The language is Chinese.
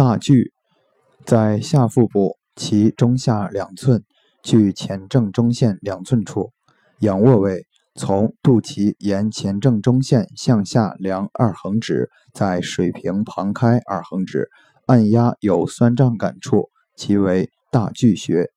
大距，在下腹部其中下两寸，距前正中线两寸处。仰卧位，从肚脐沿前正中线向下量二横指，在水平旁开二横指，按压有酸胀感处，其为大巨穴。